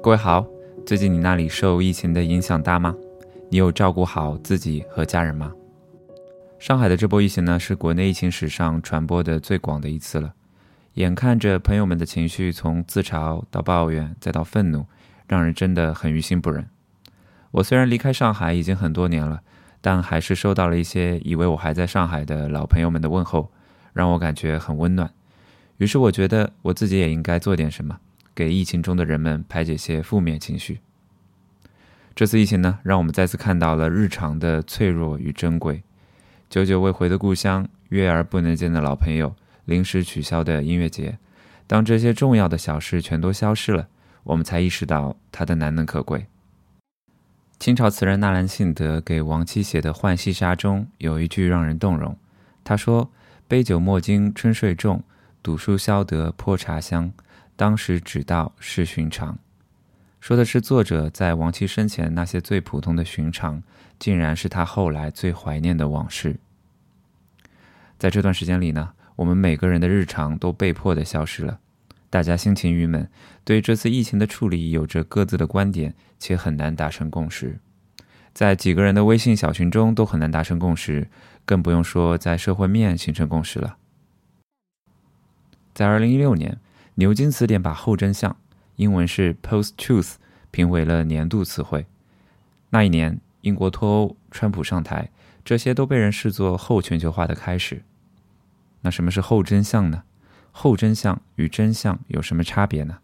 各位好，最近你那里受疫情的影响大吗？你有照顾好自己和家人吗？上海的这波疫情呢，是国内疫情史上传播的最广的一次了。眼看着朋友们的情绪从自嘲到抱怨再到愤怒，让人真的很于心不忍。我虽然离开上海已经很多年了，但还是收到了一些以为我还在上海的老朋友们的问候，让我感觉很温暖。于是我觉得我自己也应该做点什么。给疫情中的人们排解些负面情绪。这次疫情呢，让我们再次看到了日常的脆弱与珍贵。久久未回的故乡，约而不能见的老朋友，临时取消的音乐节，当这些重要的小事全都消失了，我们才意识到它的难能可贵。清朝词人纳兰性德给王妻写的《浣溪沙》中有一句让人动容，他说：“杯酒莫惊春睡重，赌书消得泼茶香。”当时只道是寻常，说的是作者在亡妻生前那些最普通的寻常，竟然是他后来最怀念的往事。在这段时间里呢，我们每个人的日常都被迫的消失了，大家心情郁闷，对这次疫情的处理有着各自的观点，且很难达成共识。在几个人的微信小群中都很难达成共识，更不用说在社会面形成共识了。在二零一六年。牛津词典把“后真相”英文是 “post-truth” 评为了年度词汇。那一年，英国脱欧，川普上台，这些都被人视作后全球化的开始。那什么是后真相呢？后真相与真相有什么差别呢？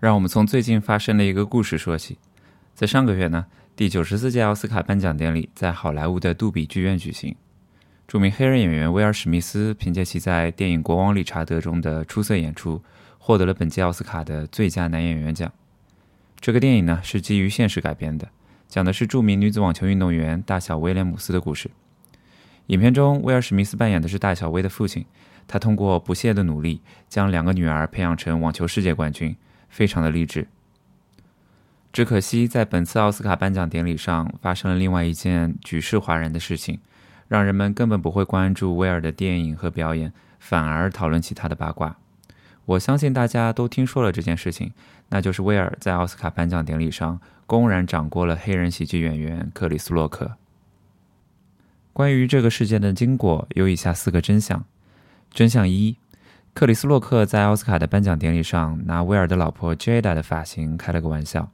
让我们从最近发生的一个故事说起。在上个月呢，第九十四届奥斯卡颁奖典礼在好莱坞的杜比剧院举行。著名黑人演员威尔·史密斯凭借其在电影《国王理查德》中的出色演出，获得了本届奥斯卡的最佳男演员奖。这个电影呢是基于现实改编的，讲的是著名女子网球运动员大小威廉姆斯的故事。影片中，威尔·史密斯扮演的是大小威的父亲，他通过不懈的努力，将两个女儿培养成网球世界冠军，非常的励志。只可惜，在本次奥斯卡颁奖典礼上，发生了另外一件举世哗然的事情。让人们根本不会关注威尔的电影和表演，反而讨论起他的八卦。我相信大家都听说了这件事情，那就是威尔在奥斯卡颁奖典礼上公然掌掴了黑人喜剧演员克里斯洛克。关于这个事件的经过，有以下四个真相：真相一，克里斯洛克在奥斯卡的颁奖典礼上拿威尔的老婆 Jada 的发型开了个玩笑，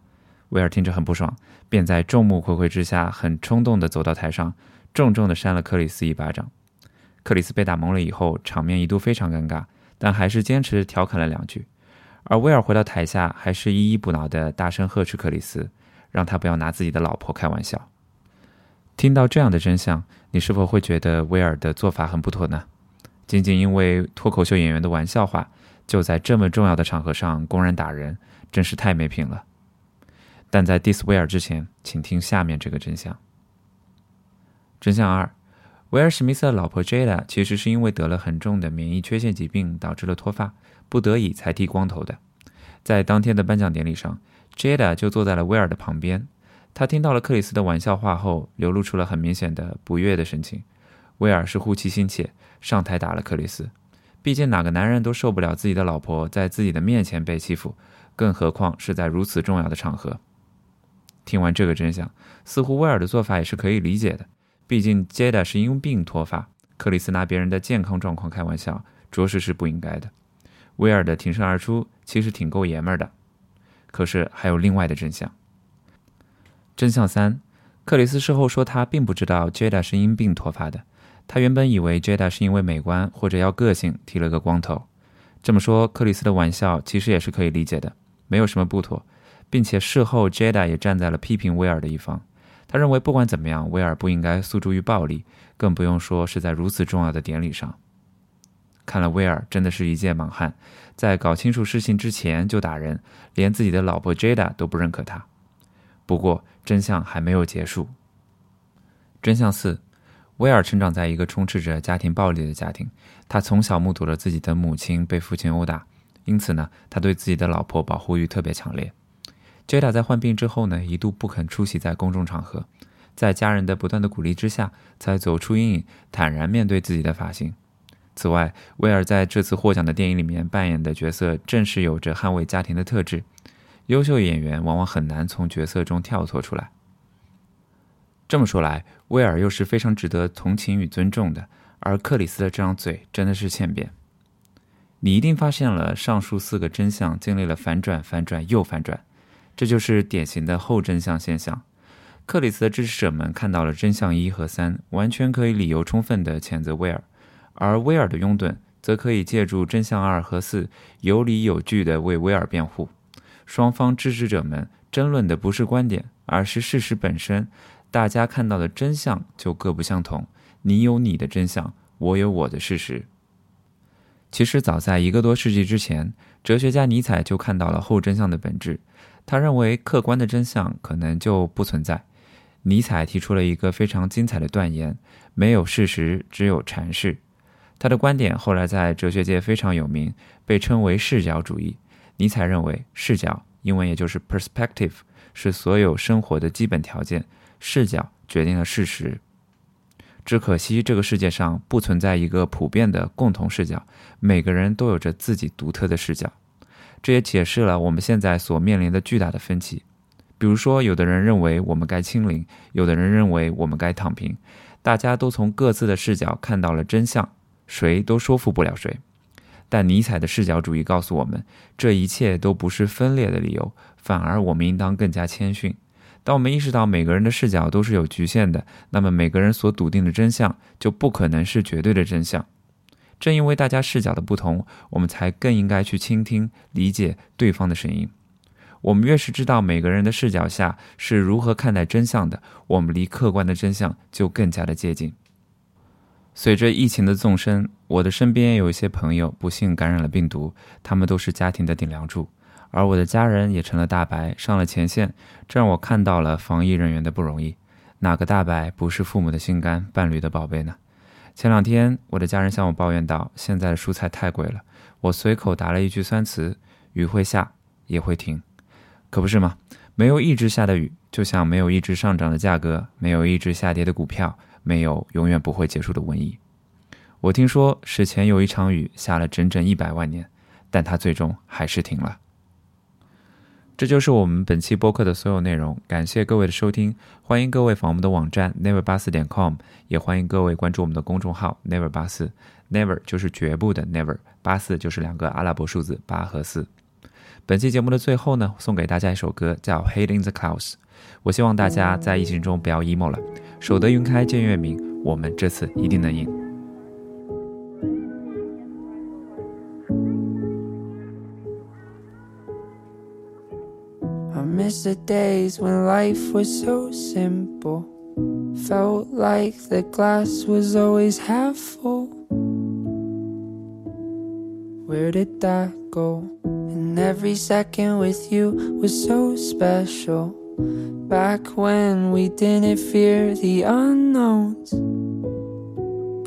威尔听着很不爽，便在众目睽睽之下很冲动地走到台上。重重地扇了克里斯一巴掌，克里斯被打蒙了以后，场面一度非常尴尬，但还是坚持调侃了两句。而威尔回到台下，还是依依不挠地大声呵斥克里斯，让他不要拿自己的老婆开玩笑。听到这样的真相，你是否会觉得威尔的做法很不妥呢？仅仅因为脱口秀演员的玩笑话，就在这么重要的场合上公然打人，真是太没品了。但在 diss 威尔之前，请听下面这个真相。真相二：威尔·史密斯的老婆 Jada 其实是因为得了很重的免疫缺陷疾病，导致了脱发，不得已才剃光头的。在当天的颁奖典礼上，Jada 就坐在了威尔的旁边。他听到了克里斯的玩笑话后，流露出了很明显的不悦的神情。威尔是护妻心切，上台打了克里斯。毕竟哪个男人都受不了自己的老婆在自己的面前被欺负，更何况是在如此重要的场合。听完这个真相，似乎威尔的做法也是可以理解的。毕竟，Jada 是因病脱发，克里斯拿别人的健康状况开玩笑，着实是不应该的。威尔的挺身而出，其实挺够爷们儿的。可是还有另外的真相。真相三：克里斯事后说他并不知道 Jada 是因病脱发的，他原本以为 Jada 是因为美观或者要个性剃了个光头。这么说，克里斯的玩笑其实也是可以理解的，没有什么不妥，并且事后 Jada 也站在了批评威尔的一方。他认为，不管怎么样，威尔不应该诉诸于暴力，更不用说是在如此重要的典礼上。看来威尔真的是一介莽汉，在搞清楚事情之前就打人，连自己的老婆 Jada 都不认可他。不过，真相还没有结束。真相四：威尔成长在一个充斥着家庭暴力的家庭，他从小目睹了自己的母亲被父亲殴打，因此呢，他对自己的老婆保护欲特别强烈。Jada 在患病之后呢，一度不肯出席在公众场合，在家人的不断的鼓励之下，才走出阴影，坦然面对自己的发型。此外，威尔在这次获奖的电影里面扮演的角色，正是有着捍卫家庭的特质。优秀演员往往很难从角色中跳脱出来。这么说来，威尔又是非常值得同情与尊重的，而克里斯的这张嘴真的是欠扁。你一定发现了，上述四个真相经历了反转、反转又反转，这就是典型的后真相现象。克里斯的支持者们看到了真相一和三，完全可以理由充分地谴责威尔。而威尔的拥趸则可以借助真相二和四，有理有据地为威尔辩护。双方支持者们争论的不是观点，而是事实本身。大家看到的真相就各不相同。你有你的真相，我有我的事实。其实早在一个多世纪之前，哲学家尼采就看到了后真相的本质。他认为客观的真相可能就不存在。尼采提出了一个非常精彩的断言：没有事实，只有阐释。他的观点后来在哲学界非常有名，被称为视角主义。尼采认为，视角英文也就是 perspective 是所有生活的基本条件，视角决定了事实。只可惜这个世界上不存在一个普遍的共同视角，每个人都有着自己独特的视角。这也解释了我们现在所面临的巨大的分歧。比如说，有的人认为我们该清零，有的人认为我们该躺平，大家都从各自的视角看到了真相。谁都说服不了谁，但尼采的视角主义告诉我们，这一切都不是分裂的理由，反而我们应当更加谦逊。当我们意识到每个人的视角都是有局限的，那么每个人所笃定的真相就不可能是绝对的真相。正因为大家视角的不同，我们才更应该去倾听、理解对方的声音。我们越是知道每个人的视角下是如何看待真相的，我们离客观的真相就更加的接近。随着疫情的纵深，我的身边有一些朋友不幸感染了病毒，他们都是家庭的顶梁柱，而我的家人也成了大白，上了前线，这让我看到了防疫人员的不容易。哪个大白不是父母的心肝、伴侣的宝贝呢？前两天，我的家人向我抱怨道：“现在的蔬菜太贵了。”我随口答了一句酸词：“雨会下，也会停。”可不是吗？没有一直下的雨，就像没有一直上涨的价格，没有一直下跌的股票。没有永远不会结束的瘟疫。我听说史前有一场雨下了整整一百万年，但它最终还是停了。这就是我们本期播客的所有内容，感谢各位的收听，欢迎各位访问我们的网站 never 八四点 com，也欢迎各位关注我们的公众号 never 八四，never 就是绝不的 never，八四就是两个阿拉伯数字八和四。本期节目的最后呢，送给大家一首歌，叫《Hating the Clouds》。我希望大家在疫情中不要 emo 了，守得云开见月明，我们这次一定能赢。the days when life was so simple. Felt like the glass was always half full. Where did that go? And every second with you was so special. Back when we didn't fear the unknowns.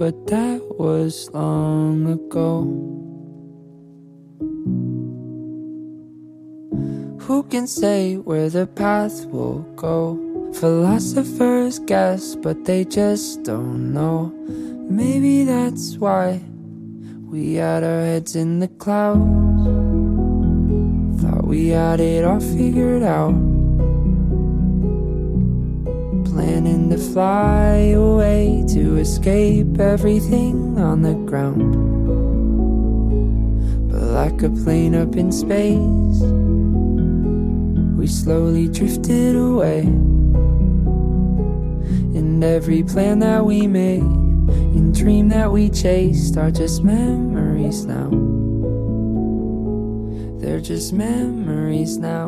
But that was long ago. Who can say where the path will go? Philosophers guess, but they just don't know. Maybe that's why we had our heads in the clouds. Thought we had it all figured out. Planning to fly away to escape everything on the ground. But like a plane up in space, we slowly drifted away. And every plan that we made and dream that we chased are just memories now. They're just memories now.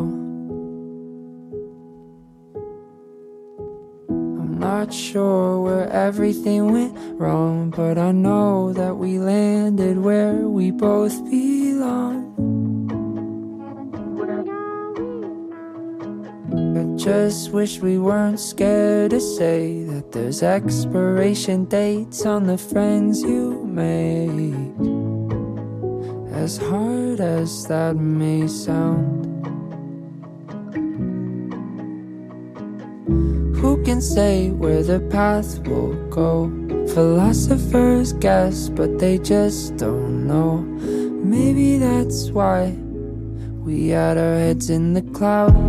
I'm not sure where everything went wrong, but I know that we landed where we both belong. Just wish we weren't scared to say that there's expiration dates on the friends you made. As hard as that may sound, Who can say where the path will go? Philosophers guess, but they just don't know. Maybe that's why we had our heads in the clouds.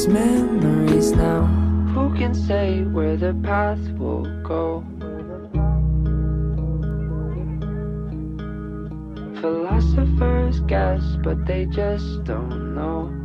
just memories now. Who can say where the path will go? Philosophers guess, but they just don't know.